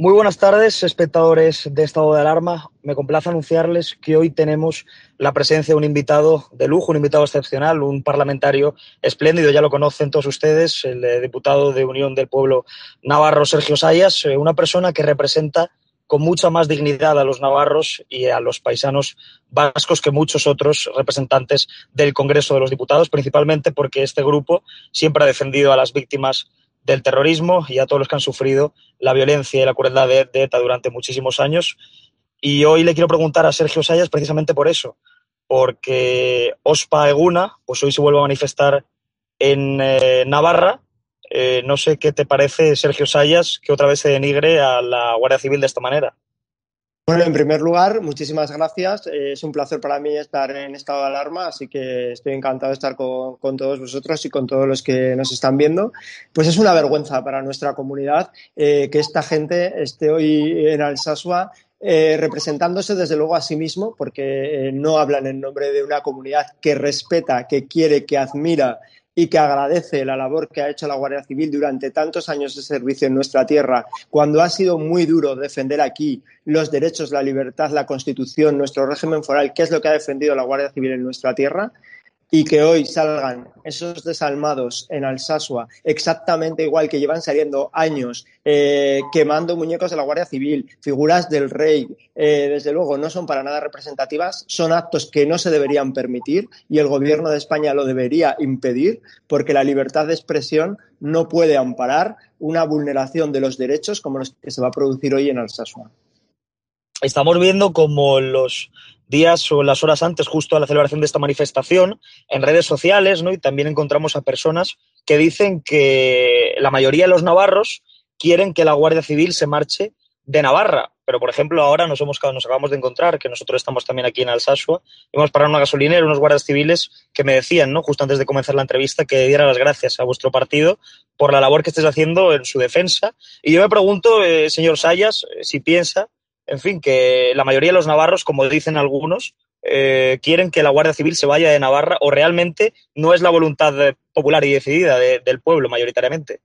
Muy buenas tardes, espectadores de Estado de Alarma. Me complace anunciarles que hoy tenemos la presencia de un invitado de lujo, un invitado excepcional, un parlamentario espléndido, ya lo conocen todos ustedes, el diputado de Unión del Pueblo Navarro, Sergio Sayas, eh, una persona que representa con mucha más dignidad a los navarros y a los paisanos vascos que muchos otros representantes del Congreso de los Diputados, principalmente porque este grupo siempre ha defendido a las víctimas del terrorismo y a todos los que han sufrido la violencia y la crueldad de, ETA durante muchísimos años. Y hoy le quiero preguntar a Sergio Sayas precisamente por eso, porque Ospa Eguna, pues hoy se vuelve a manifestar en eh, Navarra. Eh, no sé qué te parece, Sergio Sayas, que otra vez se denigre a la Guardia Civil de esta manera. Bueno, en primer lugar, muchísimas gracias. Eh, es un placer para mí estar en estado de alarma, así que estoy encantado de estar con, todos vosotros y con todos los que nos están viendo. Pues es una vergüenza para nuestra comunidad eh, que esta gente esté hoy en Alsasua eh, representándose desde luego a sí mismo, porque no hablan en nombre de una comunidad que respeta, que quiere, que admira y que agradece la labor que ha hecho la Guardia Civil durante tantos años de servicio en nuestra tierra, cuando ha sido muy duro defender aquí los derechos, la libertad, la Constitución, nuestro régimen foral, que es lo que ha defendido la Guardia Civil en nuestra tierra, y que hoy salgan esos desalmados en Alsasua exactamente igual que llevan saliendo años eh, quemando muñecos de la Guardia Civil, figuras del rey, eh, desde luego no son para nada representativas, son actos que no se deberían permitir y el Gobierno de España lo debería impedir porque la libertad de expresión no puede amparar una vulneración de los derechos como los que se va a producir hoy en Alsasua. Estamos viendo como los días o las horas antes, justo a la celebración de esta manifestación, en redes sociales, ¿no? Y también encontramos a personas que dicen que la mayoría de los navarros quieren que la Guardia Civil se marche de Navarra. Pero, por ejemplo, ahora nos, hemos, nos acabamos de encontrar, que nosotros estamos también aquí en Alsasua, vamos parar una gasolinera, unos guardias civiles que me decían, ¿no? justo antes de comenzar la entrevista, que diera las gracias a vuestro partido por la labor que estáis haciendo en su defensa. Y yo me pregunto, eh, señor Sayas, eh, si piensa en fin, que la mayoría de los navarros, como dicen algunos, eh, quieren que la Guardia Civil se vaya de Navarra o realmente no es la voluntad popular y decidida del pueblo mayoritariamente.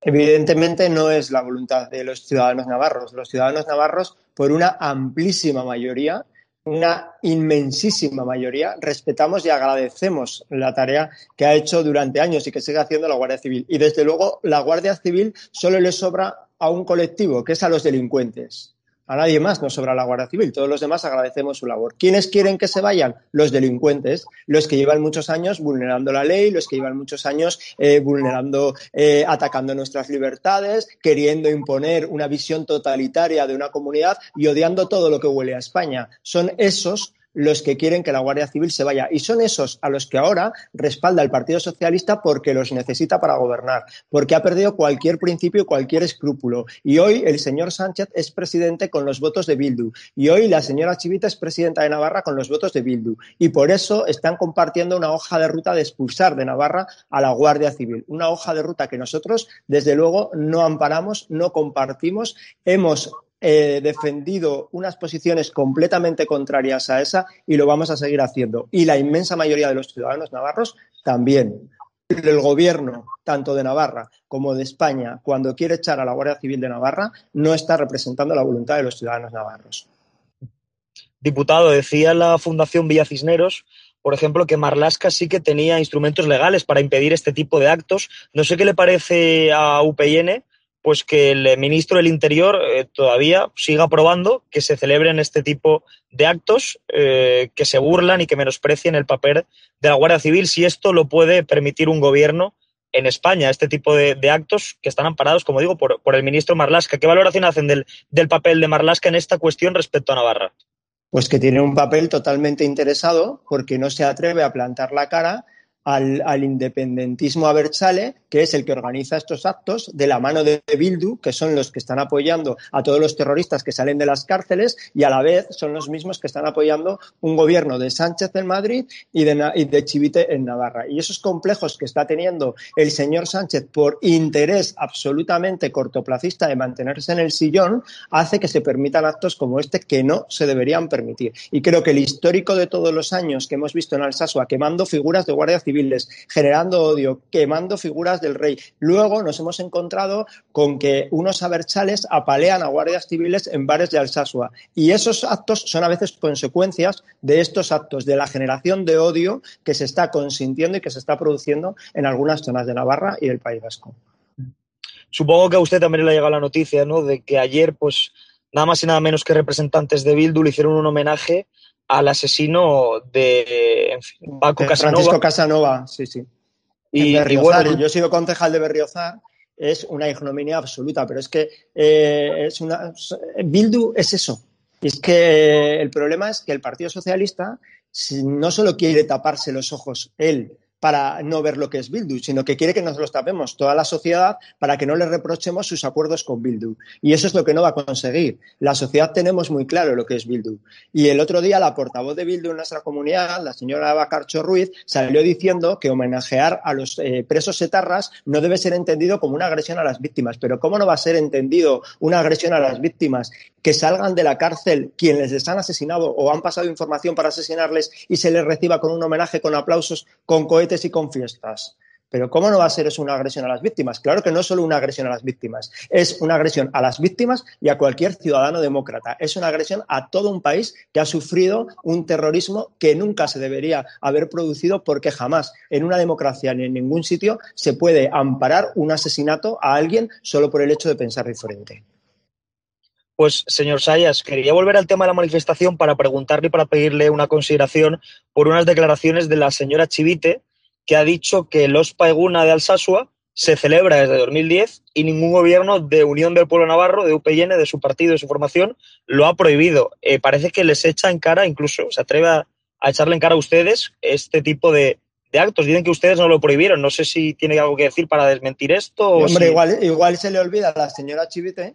Evidentemente no es la voluntad de los ciudadanos navarros. Los ciudadanos navarros, por una amplísima mayoría, una inmensísima mayoría, respetamos y agradecemos la tarea que ha hecho durante años y que sigue haciendo la Guardia Civil. Y desde luego, la Guardia Civil solo le sobra a un colectivo, que es a los delincuentes. A nadie más nos sobra la Guardia Civil. Todos los demás agradecemos su labor. ¿Quiénes quieren que se vayan? Los delincuentes, los que llevan muchos años vulnerando la ley, los que llevan muchos años eh, vulnerando, eh, atacando nuestras libertades, queriendo imponer una visión totalitaria de una comunidad y odiando todo lo que huele a España. Son esos los que quieren que la Guardia Civil se vaya. Y son esos a los que ahora respalda el Partido Socialista porque los necesita para gobernar, porque ha perdido cualquier principio y cualquier escrúpulo. Y hoy el señor Sánchez es presidente con los votos de Bildu. Y hoy la señora Chivita es presidenta de Navarra con los votos de Bildu. Y por eso están compartiendo una hoja de ruta de expulsar de Navarra a la Guardia Civil. Una hoja de ruta que nosotros, desde luego, no amparamos, no compartimos. Hemos eh, defendido unas posiciones completamente contrarias a esa y lo vamos a seguir haciendo. Y la inmensa mayoría de los ciudadanos navarros también. El gobierno, tanto de Navarra como de España, cuando quiere echar a la Guardia Civil de Navarra, no está representando la voluntad de los ciudadanos navarros. Diputado, decía la Fundación Villa Cisneros por ejemplo, que Marlasca sí que tenía instrumentos legales para impedir este tipo de actos. No sé qué le parece a UPN pues que el ministro del Interior eh, todavía siga aprobando que se celebren este tipo de actos eh, que se burlan y que menosprecien el papel de la Guardia Civil, si esto lo puede permitir un gobierno en España, este tipo de, actos que están amparados, como digo, por, el ministro Marlasca. ¿Qué valoración hacen del, del papel de Marlasca en esta cuestión respecto a Navarra? Pues que tiene un papel totalmente interesado porque no se atreve a plantar la cara al, al, independentismo abertzale, que es el que organiza estos actos, de la mano de Bildu, que son los que están apoyando a todos los terroristas que salen de las cárceles, y a la vez son los mismos que están apoyando un gobierno de Sánchez en Madrid y de, y de Chivite en Navarra. Y esos complejos que está teniendo el señor Sánchez por interés absolutamente cortoplacista de mantenerse en el sillón, hace que se permitan actos como este que no se deberían permitir. Y creo que el histórico de todos los años que hemos visto en Alsasua quemando figuras de Guardia generando odio, quemando figuras del rey. Luego nos hemos encontrado con que unos aberchales apalean a guardias civiles en bares de Alsasua. Y esos actos son a veces consecuencias de estos actos, de la generación de odio que se está consintiendo y que se está produciendo en algunas zonas de Navarra y del País Vasco. Supongo que a usted también le ha llegado la noticia, ¿no? De que ayer, pues, nada más y nada menos que representantes de Bildu hicieron un homenaje al asesino de Paco Casanova. Francisco Casanova, sí, sí. Y, bueno, yo he sido concejal de Berriozar, es una ignominia absoluta, pero es que eh, es una, Bildu es eso. Y es que el problema es que el Partido Socialista no solo quiere taparse los ojos él para no ver lo que es Bildu, sino que quiere que nos los tapemos toda la sociedad para que no le reprochemos sus acuerdos con Bildu. Y eso es lo que no va a conseguir. La sociedad tenemos muy claro lo que es Bildu. Y el otro día la portavoz de Bildu en nuestra comunidad, la señora Bacarcho Ruiz, salió diciendo que homenajear a los eh, presos etarras no debe ser entendido como una agresión a las víctimas. Pero ¿cómo no va a ser entendido una agresión a las víctimas que salgan de la cárcel quienes les han asesinado o han pasado información para asesinarles y se les reciba con un homenaje, con aplausos, con cohetes y con fiestas. Pero ¿cómo no va a ser eso una agresión a las víctimas? Claro que no es solo una agresión a las víctimas, es una agresión a las víctimas y a cualquier ciudadano demócrata. Es una agresión a todo un país que ha sufrido un terrorismo que nunca se debería haber producido porque jamás en una democracia ni en ningún sitio se puede amparar un asesinato a alguien solo por el hecho de pensar diferente. Pues, señor Sayas, quería volver al tema de la manifestación para preguntarle y para pedirle una consideración por unas declaraciones de la señora Chivite, que ha dicho que los Paeguna de Alsasua se celebra desde 2010 y ningún gobierno de Unión del Pueblo Navarro, de UPN, de su partido, de su formación, lo ha prohibido. Eh, parece que les echa en cara, incluso se atreve a, echarle en cara a ustedes este tipo de, actos. Dicen que ustedes no lo prohibieron. No sé si tiene algo que decir para desmentir esto. hombre, igual, igual se le olvida a la señora Chivite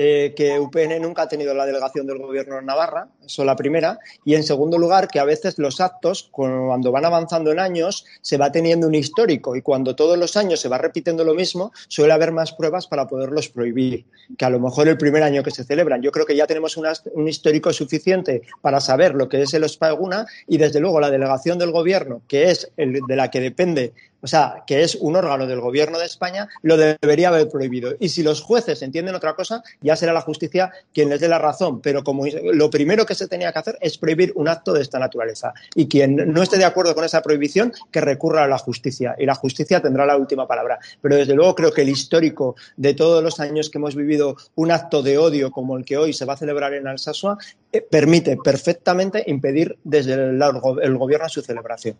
eh, que UPN nunca ha tenido la delegación del gobierno en Navarra, eso es la primera, y en segundo lugar que a veces los actos, cuando van avanzando en años, se va teniendo un histórico y cuando todos los años se va repitiendo lo mismo, suele haber más pruebas para poderlos prohibir, que a lo mejor el primer año que se celebran. Yo creo que ya tenemos un histórico suficiente para saber lo que es el Ospaguna y desde luego la delegación del gobierno, que es el de la que depende o sea, que es un órgano del gobierno de España, lo debería haber prohibido. Y si los jueces entienden otra cosa, ya será la justicia quien les dé la razón. Pero como lo primero que se tenía que hacer es prohibir un acto de esta naturaleza. Y quien no esté de acuerdo con esa prohibición, que recurra a la justicia. Y la justicia tendrá la última palabra. Pero desde luego creo que el histórico de todos los años que hemos vivido un acto de odio como el que hoy se va a celebrar en Alsasua, eh, permite perfectamente impedir desde el, el gobierno su celebración.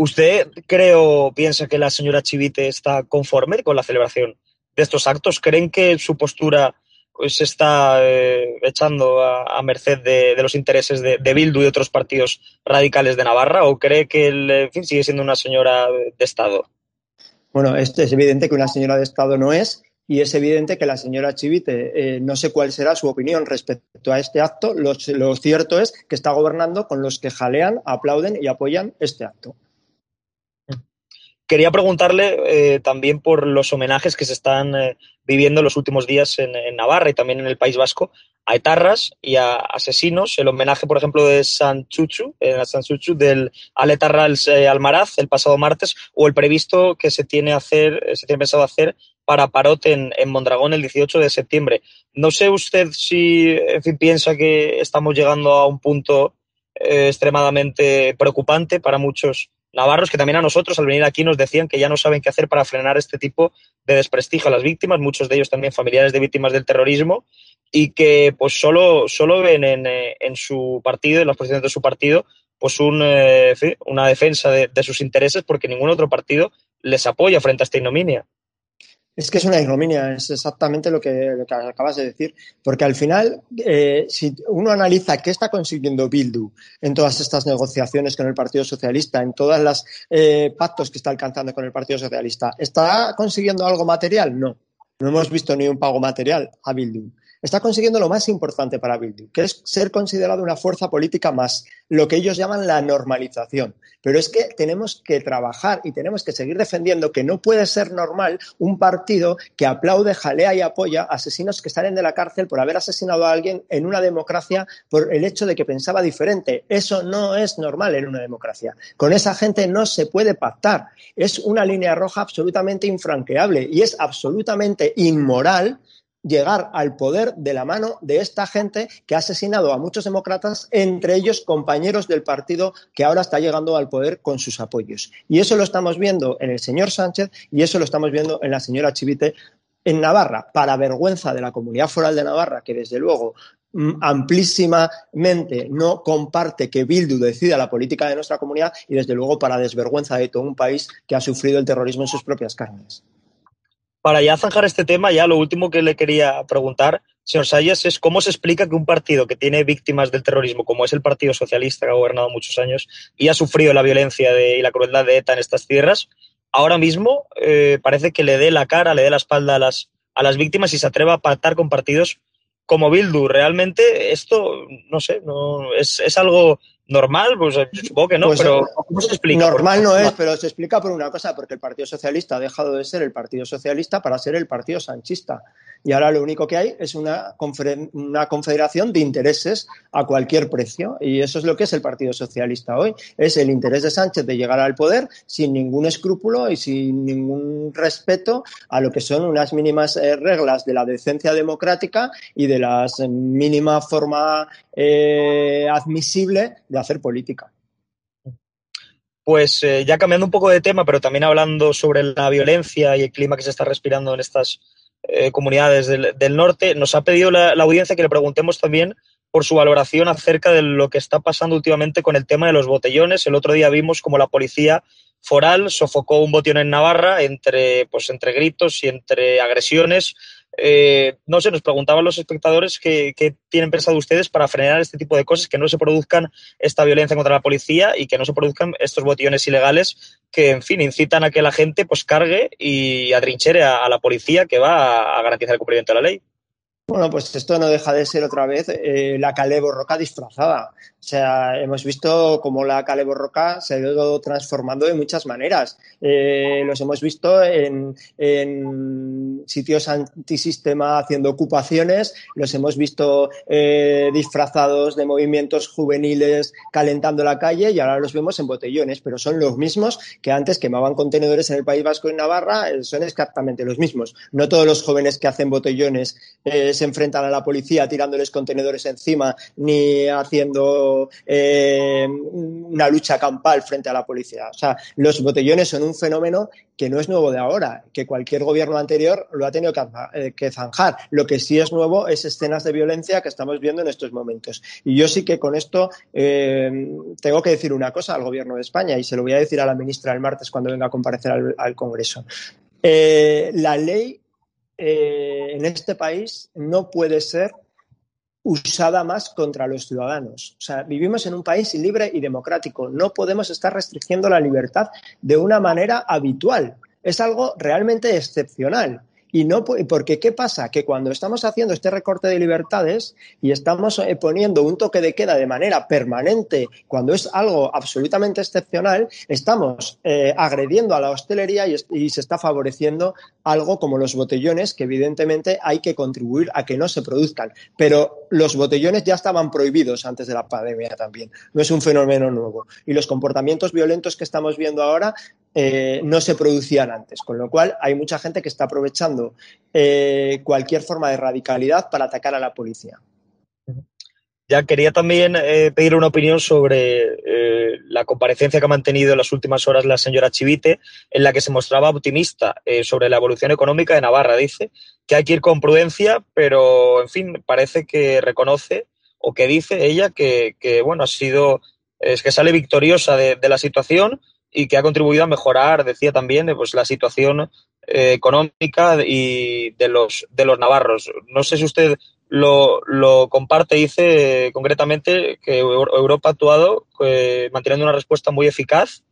¿Usted creo, piensa que la señora Chivite está conforme con la celebración de estos actos? ¿Creen que su postura pues, se está eh, echando a, merced de, los intereses de, Bildu y otros partidos radicales de Navarra? ¿O cree que sigue siendo una señora de Estado? Bueno, es evidente que una señora de Estado no es, y es evidente que la señora Chivite, eh, no sé cuál será su opinión respecto a este acto, lo, cierto es que está gobernando con los que jalean, aplauden y apoyan este acto. Quería preguntarle eh, también por los homenajes que se están eh, viviendo los últimos días en, Navarra y también en el País Vasco a etarras y a asesinos. El homenaje, por ejemplo, de San Chuchu, en San Chuchu, del Aletarra eh, Almaraz el pasado martes, o el previsto que se tiene, hacer, se tiene pensado hacer para Parot en, Mondragón el 18 de septiembre. No sé usted si piensa que estamos llegando a un punto extremadamente preocupante para muchos navarros que también a nosotros al venir aquí nos decían que ya no saben qué hacer para frenar este tipo de desprestigio a las víctimas, muchos de ellos también familiares de víctimas del terrorismo, y que pues solo, solo ven en, eh, en su partido, en las posiciones de su partido, pues un, eh, una defensa de, de sus intereses porque ningún otro partido les apoya frente a esta ignominia. Es que es una ignominia, es exactamente lo que, acabas de decir, porque al final, eh, si uno analiza qué está consiguiendo Bildu en todas estas negociaciones con el Partido Socialista, en todos los eh, pactos que está alcanzando con el Partido Socialista, ¿está consiguiendo algo material? No, no hemos visto ni un pago material a Bildu está consiguiendo lo más importante para Bildu, que es ser considerado una fuerza política más, lo que ellos llaman la normalización. Pero es que tenemos que trabajar y tenemos que seguir defendiendo que no puede ser normal un partido que aplaude, jalea y apoya a asesinos que salen de la cárcel por haber asesinado a alguien en una democracia por el hecho de que pensaba diferente. Eso no es normal en una democracia. Con esa gente no se puede pactar. Es una línea roja absolutamente infranqueable y es absolutamente inmoral llegar al poder de la mano de esta gente que ha asesinado a muchos demócratas, entre ellos compañeros del partido que ahora está llegando al poder con sus apoyos. Y eso lo estamos viendo en el señor Sánchez y eso lo estamos viendo en la señora Chivite en Navarra, para vergüenza de la comunidad foral de Navarra, que desde luego mm, amplísimamente no comparte que Bildu decida la política de nuestra comunidad y desde luego para desvergüenza de todo un país que ha sufrido el terrorismo en sus propias carnes para ya zanjar este tema, ya lo último que le quería preguntar, señor Sayas, es cómo se explica que un partido que tiene víctimas del terrorismo, como es el Partido Socialista, que ha gobernado muchos años y ha sufrido la violencia y la crueldad de ETA en estas tierras, ahora mismo eh, parece que le dé la cara, le dé la espalda a las, a las víctimas y se atreva a pactar con partidos como Bildu. Realmente esto, no sé, no, es, es algo normal, pues eh, supongo que no, pues, pero ¿cómo se explica? Normal no es, pero se explica por una cosa, porque el Partido Socialista ha dejado de ser el Partido Socialista para ser el Partido Sanchista. Y ahora lo único que hay es una, una confederación de intereses a cualquier precio. Y eso es lo que es el Partido Socialista hoy. Es el interés de Sánchez de llegar al poder sin ningún escrúpulo y sin ningún respeto a lo que son unas mínimas eh, reglas de la decencia democrática y de la mínima forma eh, admisible de hacer política. Pues eh, ya cambiando un poco de tema, pero también hablando sobre la violencia y el clima que se está respirando en estas eh, comunidades del, norte, nos ha pedido la, audiencia que le preguntemos también por su valoración acerca de lo que está pasando últimamente con el tema de los botellones. El otro día vimos como la policía foral sofocó un botellón en Navarra entre, pues, entre gritos y entre agresiones. Eh, no sé, nos preguntaban los espectadores qué, tienen pensado ustedes para frenar este tipo de cosas, que no se produzcan esta violencia contra la policía y que no se produzcan estos botillones ilegales que, en fin, incitan a que la gente pues cargue y atrinchere a, la policía que va a, garantizar el cumplimiento de la ley. Bueno, pues esto no deja de ser otra vez eh, la Calé Borroca disfrazada. O sea, hemos visto cómo la Calé Borroca se ha ido transformando de muchas maneras. Eh, los hemos visto en, sitios antisistema haciendo ocupaciones, los hemos visto eh, disfrazados de movimientos juveniles calentando la calle y ahora los vemos en botellones, pero son los mismos que antes quemaban contenedores en el País Vasco y Navarra, son exactamente los mismos. No todos los jóvenes que hacen botellones se enfrentan a la policía tirándoles contenedores encima ni haciendo eh, una lucha campal frente a la policía. O sea, los botellones son un fenómeno que no es nuevo de ahora, que cualquier gobierno anterior lo ha tenido que eh, zanjar. Lo que sí es nuevo es escenas de violencia que estamos viendo en estos momentos. Y yo sí que con esto eh, tengo que decir una cosa al gobierno de España y se lo voy a decir a la ministra el martes cuando venga a comparecer al, Congreso. la ley eh, en este país no puede ser usada más contra los ciudadanos. O sea, vivimos en un país libre y democrático. No podemos estar restringiendo la libertad de una manera habitual. Es algo realmente excepcional. Y no, porque ¿qué pasa? Que cuando estamos haciendo este recorte de libertades y estamos eh, poniendo un toque de queda de manera permanente, cuando es algo absolutamente excepcional, estamos eh, agrediendo a la hostelería y, y, se está favoreciendo algo como los botellones, que evidentemente hay que contribuir a que no se produzcan. Pero los botellones ya estaban prohibidos antes de la pandemia también. No es un fenómeno nuevo. Y los comportamientos violentos que estamos viendo ahora eh, no se producían antes, con lo cual hay mucha gente que está aprovechando eh, cualquier forma de radicalidad para atacar a la policía. Ya quería también eh, pedir una opinión sobre la comparecencia que ha mantenido en las últimas horas la señora Chivite, en la que se mostraba optimista sobre la evolución económica de Navarra. Dice que hay que ir con prudencia, pero en fin, parece que reconoce o que dice ella que, bueno, ha sido, es que sale victoriosa de la situación y que ha contribuido a mejorar, decía también, pues, la situación eh, económica y de los, de los navarros. No sé si usted lo, lo comparte, dice concretamente que Europa ha actuado eh, manteniendo una respuesta muy eficaz.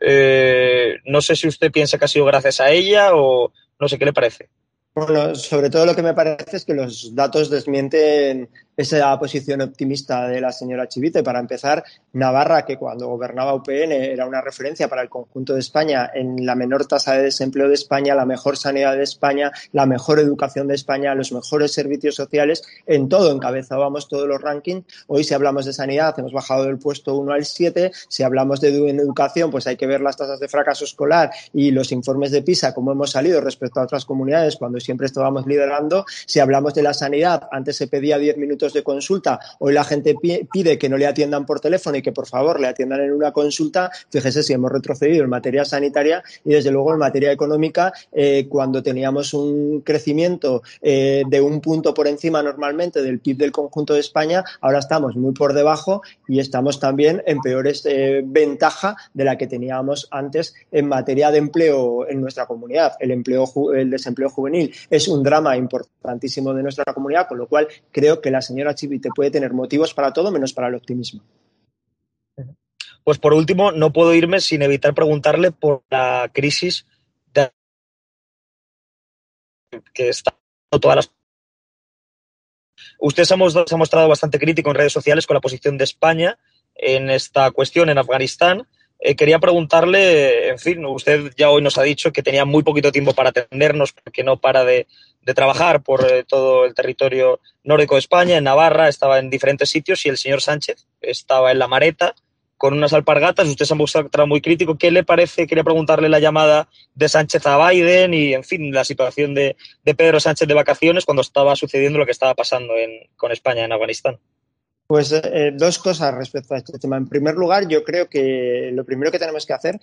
Eh, no sé si usted piensa que ha sido gracias a ella o no sé qué le parece. Bueno, sobre todo lo que me parece es que los datos desmienten esa posición optimista de la señora Chivite. Para empezar, Navarra, que cuando gobernaba UPN era una referencia para el conjunto de España en la menor tasa de desempleo de España, la mejor sanidad de España, la mejor educación de España, los mejores servicios sociales, en todo encabezábamos todos los rankings. Hoy si hablamos de sanidad hemos bajado del puesto 1 al 7, si hablamos de educación pues hay que ver las tasas de fracaso escolar y los informes de PISA, cómo hemos salido respecto a otras comunidades cuando siempre estábamos liderando. Si hablamos de la sanidad, antes se pedía 10 minutos de consulta, hoy la gente pide que no le atiendan por teléfono y que por favor le atiendan en una consulta, fíjese si hemos retrocedido en materia sanitaria y desde luego en materia económica, eh, cuando teníamos un crecimiento eh, de un punto por encima normalmente del PIB del conjunto de España, ahora estamos muy por debajo y estamos también en peores eh, ventaja de la que teníamos antes en materia de empleo en nuestra comunidad. El empleo, el desempleo juvenil es un drama importantísimo de nuestra comunidad, con lo cual creo que la señora señora Chivite puede tener motivos para todo menos para el optimismo. Pues por último, no puedo irme sin evitar preguntarle por la crisis que está todas las Usted se ha mostrado bastante crítico en redes sociales con la posición de España en esta cuestión en Afganistán. Eh, quería preguntarle, en fin, usted ya hoy nos ha dicho que tenía muy poquito tiempo para atendernos porque no para de, trabajar por eh, todo el territorio nórdico de España, en Navarra, estaba en diferentes sitios y el señor Sánchez estaba en la Mareta con unas alpargatas. Usted se ha mostrado muy crítico. ¿Qué le parece? Quería preguntarle la llamada de Sánchez a Biden y, en fin, la situación de, Pedro Sánchez de vacaciones cuando estaba sucediendo lo que estaba pasando con España en Afganistán. Pues eh, dos cosas respecto a este tema. En primer lugar, yo creo que lo primero que tenemos que hacer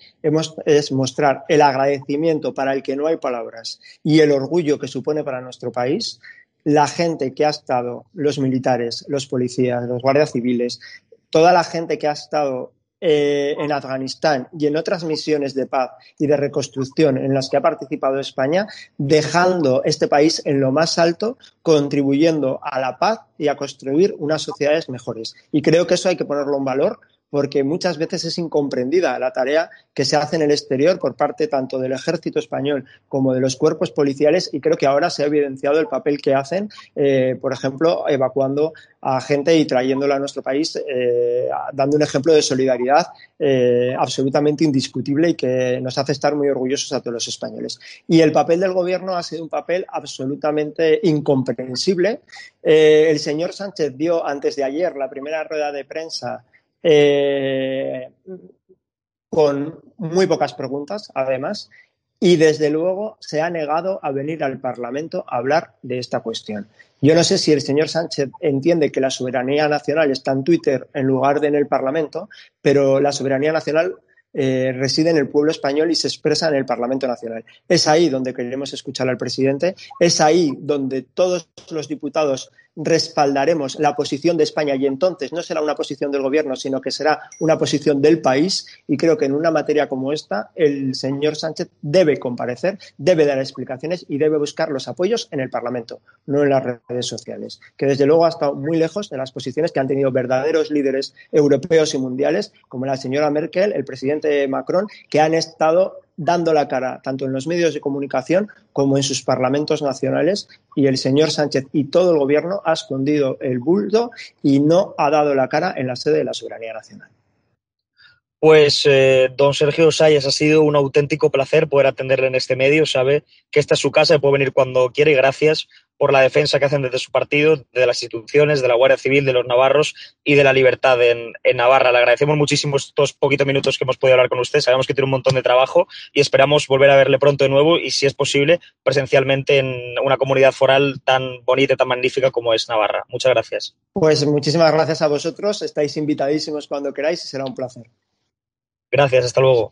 es mostrar el agradecimiento para el que no hay palabras y el orgullo que supone para nuestro país la gente que ha estado, los militares, los policías, los guardias civiles, toda la gente que ha estado eh, en Afganistán y en otras misiones de paz y de reconstrucción en las que ha participado España, dejando este país en lo más alto, contribuyendo a la paz y a construir unas sociedades mejores. Y creo que eso hay que ponerlo en valor porque muchas veces es incomprendida la tarea que se hace en el exterior por parte tanto del ejército español como de los cuerpos policiales y creo que ahora se ha evidenciado el papel que hacen, eh, por ejemplo, evacuando a gente y trayéndola a nuestro país, eh, dando un ejemplo de solidaridad eh, absolutamente indiscutible y que nos hace estar muy orgullosos a todos los españoles. Y el papel del gobierno ha sido un papel absolutamente incomprensible. el señor Sánchez dio antes de ayer la primera rueda de prensa eh, con muy pocas preguntas, además, y desde luego se ha negado a venir al Parlamento a hablar de esta cuestión. Yo no sé si el señor Sánchez entiende que la soberanía nacional está en Twitter en lugar de en el Parlamento, pero la soberanía nacional eh, reside en el pueblo español y se expresa en el Parlamento Nacional. Es ahí donde queremos escuchar al presidente, es ahí donde todos los diputados respaldaremos la posición de España y entonces no será una posición del gobierno, sino que será una posición del país y creo que en una materia como esta el señor Sánchez debe comparecer, debe dar explicaciones y debe buscar los apoyos en el Parlamento, no en las redes sociales, que desde luego ha estado muy lejos de las posiciones que han tenido verdaderos líderes europeos y mundiales como la señora Merkel, el presidente Macron, que han estado dando la cara tanto en los medios de comunicación como en sus parlamentos nacionales y el señor Sánchez y todo el gobierno ha escondido el bulto y no ha dado la cara en la sede de la soberanía nacional. Pues eh, don Sergio Sayas, ha sido un auténtico placer poder atenderle en este medio. Sabe que esta es su casa y puede venir cuando quiere. Gracias por la defensa que hacen desde su partido, de las instituciones, de la Guardia Civil, de los navarros y de la libertad en, Navarra. Le agradecemos muchísimo estos poquitos minutos que hemos podido hablar con usted. Sabemos que tiene un montón de trabajo y esperamos volver a verle pronto de nuevo y, si es posible, presencialmente en una comunidad foral tan bonita y tan magnífica como es Navarra. Muchas gracias. Pues muchísimas gracias a vosotros. Estáis invitadísimos cuando queráis y será un placer. Gracias, hasta luego.